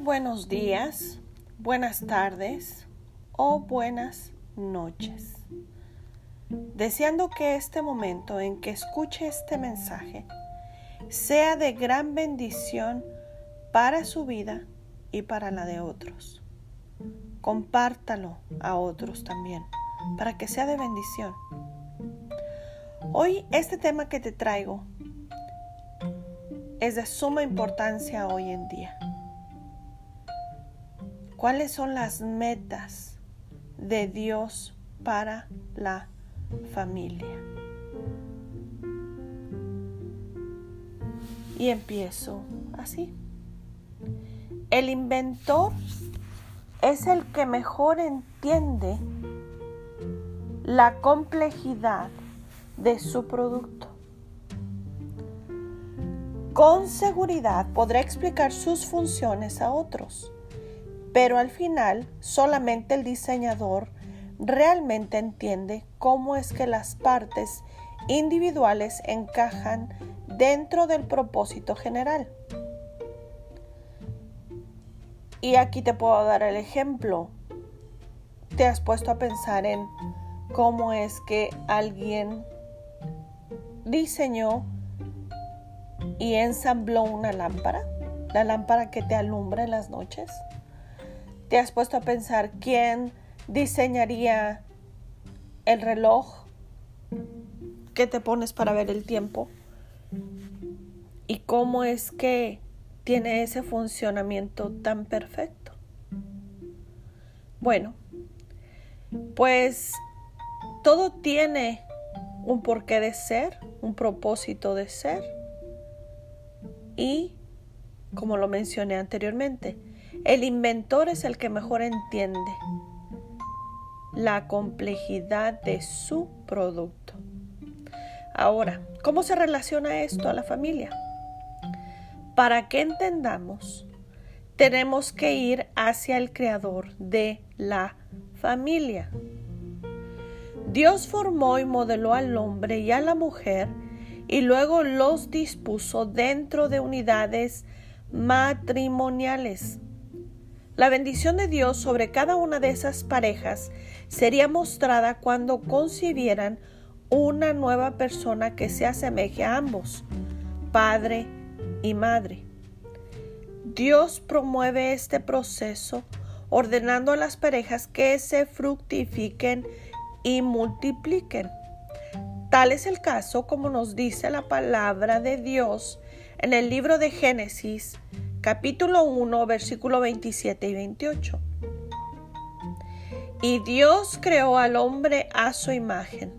Buenos días, buenas tardes o buenas noches. Deseando que este momento en que escuche este mensaje sea de gran bendición para su vida y para la de otros. Compártalo a otros también para que sea de bendición. Hoy este tema que te traigo es de suma importancia hoy en día. ¿Cuáles son las metas de Dios para la familia? Y empiezo así. El inventor es el que mejor entiende la complejidad de su producto. Con seguridad podrá explicar sus funciones a otros pero al final solamente el diseñador realmente entiende cómo es que las partes individuales encajan dentro del propósito general. Y aquí te puedo dar el ejemplo. ¿Te has puesto a pensar en cómo es que alguien diseñó y ensambló una lámpara? La lámpara que te alumbra en las noches. ¿Te has puesto a pensar quién diseñaría el reloj que te pones para ver el tiempo? ¿Y cómo es que tiene ese funcionamiento tan perfecto? Bueno, pues todo tiene un porqué de ser, un propósito de ser y, como lo mencioné anteriormente, el inventor es el que mejor entiende la complejidad de su producto. Ahora, ¿cómo se relaciona esto a la familia? Para que entendamos, tenemos que ir hacia el creador de la familia. Dios formó y modeló al hombre y a la mujer y luego los dispuso dentro de unidades matrimoniales. La bendición de Dios sobre cada una de esas parejas sería mostrada cuando concibieran una nueva persona que se asemeje a ambos, padre y madre. Dios promueve este proceso ordenando a las parejas que se fructifiquen y multipliquen. Tal es el caso como nos dice la palabra de Dios en el libro de Génesis capítulo 1, versículo 27 y 28. Y Dios creó al hombre a su imagen.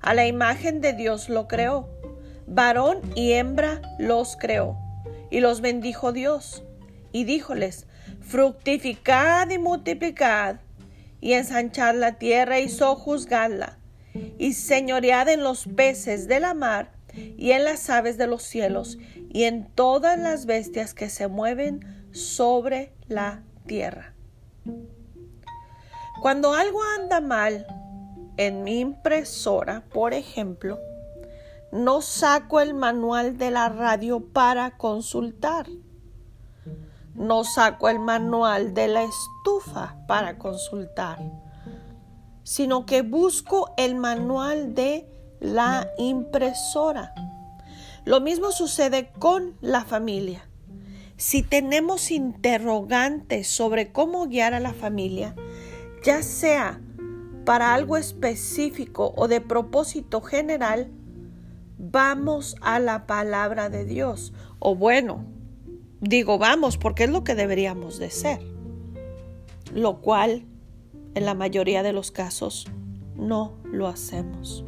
A la imagen de Dios lo creó. Varón y hembra los creó. Y los bendijo Dios. Y díjoles, fructificad y multiplicad, y ensanchad la tierra y sojuzgadla, y señoread en los peces de la mar, y en las aves de los cielos, y en todas las bestias que se mueven sobre la tierra. Cuando algo anda mal en mi impresora, por ejemplo, no saco el manual de la radio para consultar. No saco el manual de la estufa para consultar, sino que busco el manual de la impresora. Lo mismo sucede con la familia. Si tenemos interrogantes sobre cómo guiar a la familia, ya sea para algo específico o de propósito general, vamos a la palabra de Dios. O bueno, digo vamos porque es lo que deberíamos de ser. Lo cual, en la mayoría de los casos, no lo hacemos.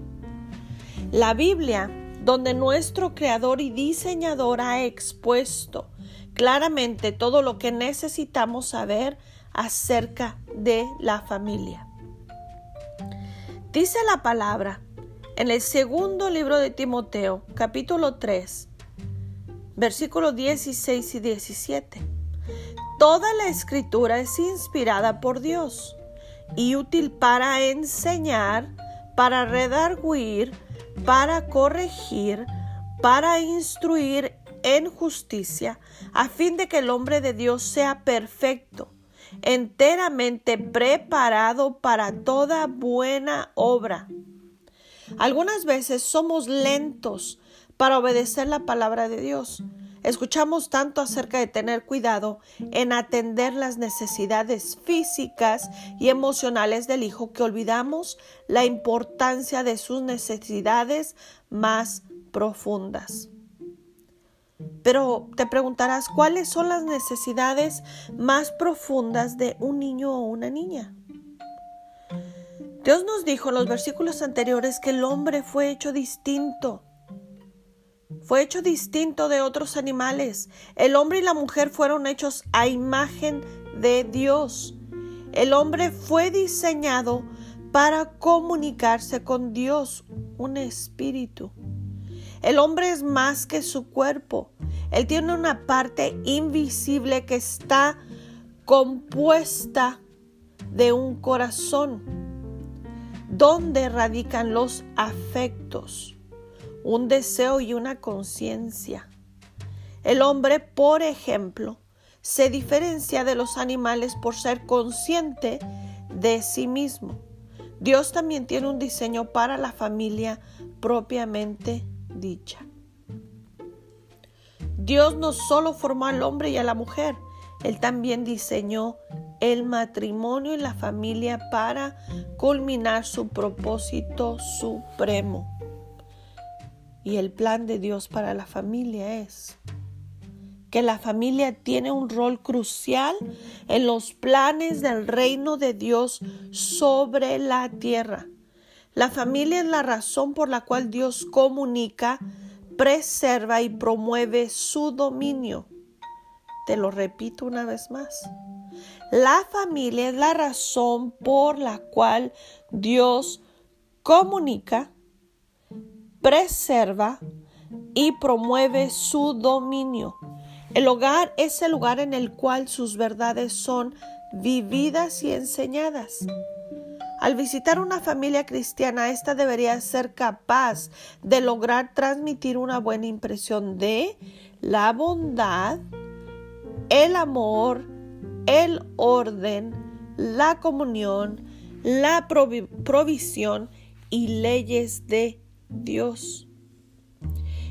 La Biblia donde nuestro creador y diseñador ha expuesto claramente todo lo que necesitamos saber acerca de la familia. Dice la palabra en el segundo libro de Timoteo, capítulo 3, versículos 16 y 17. Toda la escritura es inspirada por Dios y útil para enseñar, para redarguir, para corregir, para instruir en justicia, a fin de que el hombre de Dios sea perfecto, enteramente preparado para toda buena obra. Algunas veces somos lentos para obedecer la palabra de Dios. Escuchamos tanto acerca de tener cuidado en atender las necesidades físicas y emocionales del hijo que olvidamos la importancia de sus necesidades más profundas. Pero te preguntarás, ¿cuáles son las necesidades más profundas de un niño o una niña? Dios nos dijo en los versículos anteriores que el hombre fue hecho distinto. Fue hecho distinto de otros animales. El hombre y la mujer fueron hechos a imagen de Dios. El hombre fue diseñado para comunicarse con Dios, un espíritu. El hombre es más que su cuerpo. Él tiene una parte invisible que está compuesta de un corazón, donde radican los afectos, un deseo y una conciencia. El hombre, por ejemplo, se diferencia de los animales por ser consciente de sí mismo. Dios también tiene un diseño para la familia propiamente dicha. Dios no solo formó al hombre y a la mujer, Él también diseñó el matrimonio y la familia para culminar su propósito supremo. Y el plan de Dios para la familia es que la familia tiene un rol crucial en los planes del reino de Dios sobre la tierra. La familia es la razón por la cual Dios comunica, preserva y promueve su dominio. Te lo repito una vez más. La familia es la razón por la cual Dios comunica, preserva y promueve su dominio. El hogar es el lugar en el cual sus verdades son vividas y enseñadas. Al visitar una familia cristiana, esta debería ser capaz de lograr transmitir una buena impresión de la bondad, el amor, el orden, la comunión, la provisión y leyes de Dios.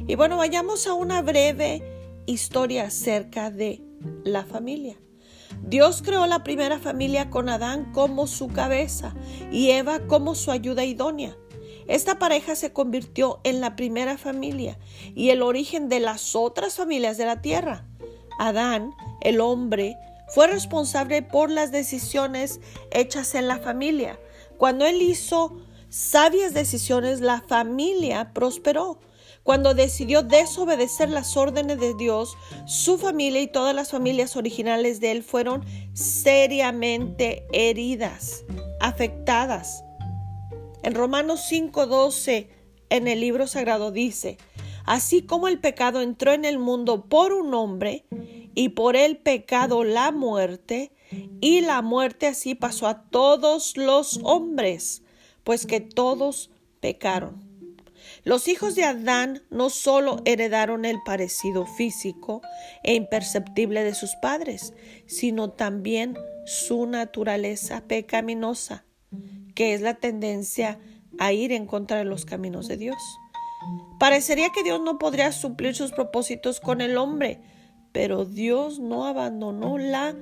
Y bueno, vayamos a una breve historia acerca de la familia. Dios creó la primera familia con Adán como su cabeza y Eva como su ayuda idónea. Esta pareja se convirtió en la primera familia y el origen de las otras familias de la tierra. Adán, el hombre, fue responsable por las decisiones hechas en la familia. Cuando él hizo sabias decisiones, la familia prosperó. Cuando decidió desobedecer las órdenes de Dios, su familia y todas las familias originales de él fueron seriamente heridas, afectadas. En Romanos 5:12, en el libro sagrado dice, así como el pecado entró en el mundo por un hombre, y por el pecado la muerte, y la muerte así pasó a todos los hombres, pues que todos pecaron. Los hijos de Adán no solo heredaron el parecido físico e imperceptible de sus padres, sino también su naturaleza pecaminosa, que es la tendencia a ir en contra de los caminos de Dios. Parecería que Dios no podría suplir sus propósitos con el hombre, pero Dios no abandonó la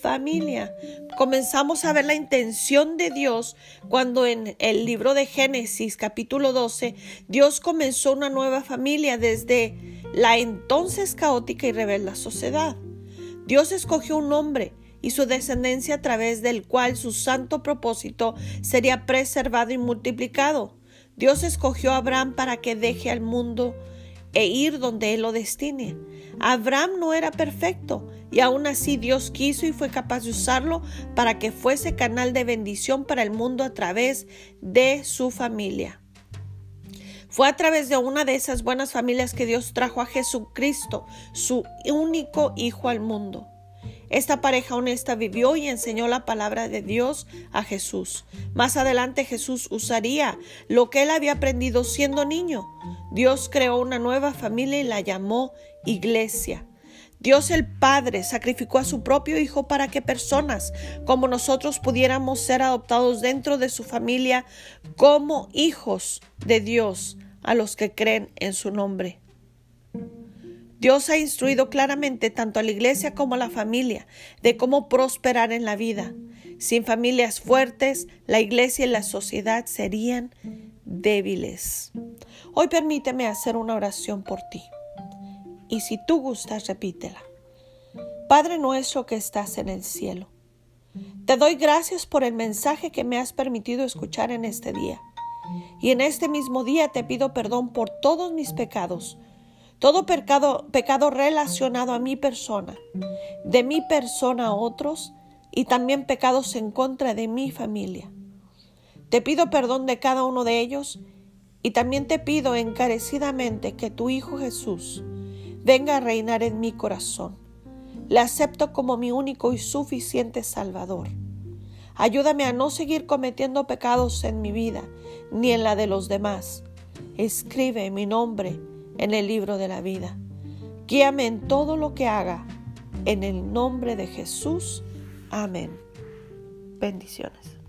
familia. Comenzamos a ver la intención de Dios cuando en el libro de Génesis capítulo 12 Dios comenzó una nueva familia desde la entonces caótica y rebelde sociedad. Dios escogió un hombre y su descendencia a través del cual su santo propósito sería preservado y multiplicado. Dios escogió a Abraham para que deje al mundo e ir donde él lo destine. Abraham no era perfecto, y aún así Dios quiso y fue capaz de usarlo para que fuese canal de bendición para el mundo a través de su familia. Fue a través de una de esas buenas familias que Dios trajo a Jesucristo, su único Hijo al mundo. Esta pareja honesta vivió y enseñó la palabra de Dios a Jesús. Más adelante Jesús usaría lo que él había aprendido siendo niño. Dios creó una nueva familia y la llamó iglesia. Dios el Padre sacrificó a su propio Hijo para que personas como nosotros pudiéramos ser adoptados dentro de su familia como hijos de Dios a los que creen en su nombre. Dios ha instruido claramente tanto a la iglesia como a la familia de cómo prosperar en la vida. Sin familias fuertes, la iglesia y la sociedad serían débiles. Hoy permíteme hacer una oración por ti. Y si tú gustas, repítela. Padre nuestro que estás en el cielo, te doy gracias por el mensaje que me has permitido escuchar en este día. Y en este mismo día te pido perdón por todos mis pecados, todo pecado, pecado relacionado a mi persona, de mi persona a otros y también pecados en contra de mi familia. Te pido perdón de cada uno de ellos y también te pido encarecidamente que tu Hijo Jesús venga a reinar en mi corazón. Le acepto como mi único y suficiente Salvador. Ayúdame a no seguir cometiendo pecados en mi vida ni en la de los demás. Escribe mi nombre en el libro de la vida. Guíame en todo lo que haga. En el nombre de Jesús. Amén. Bendiciones.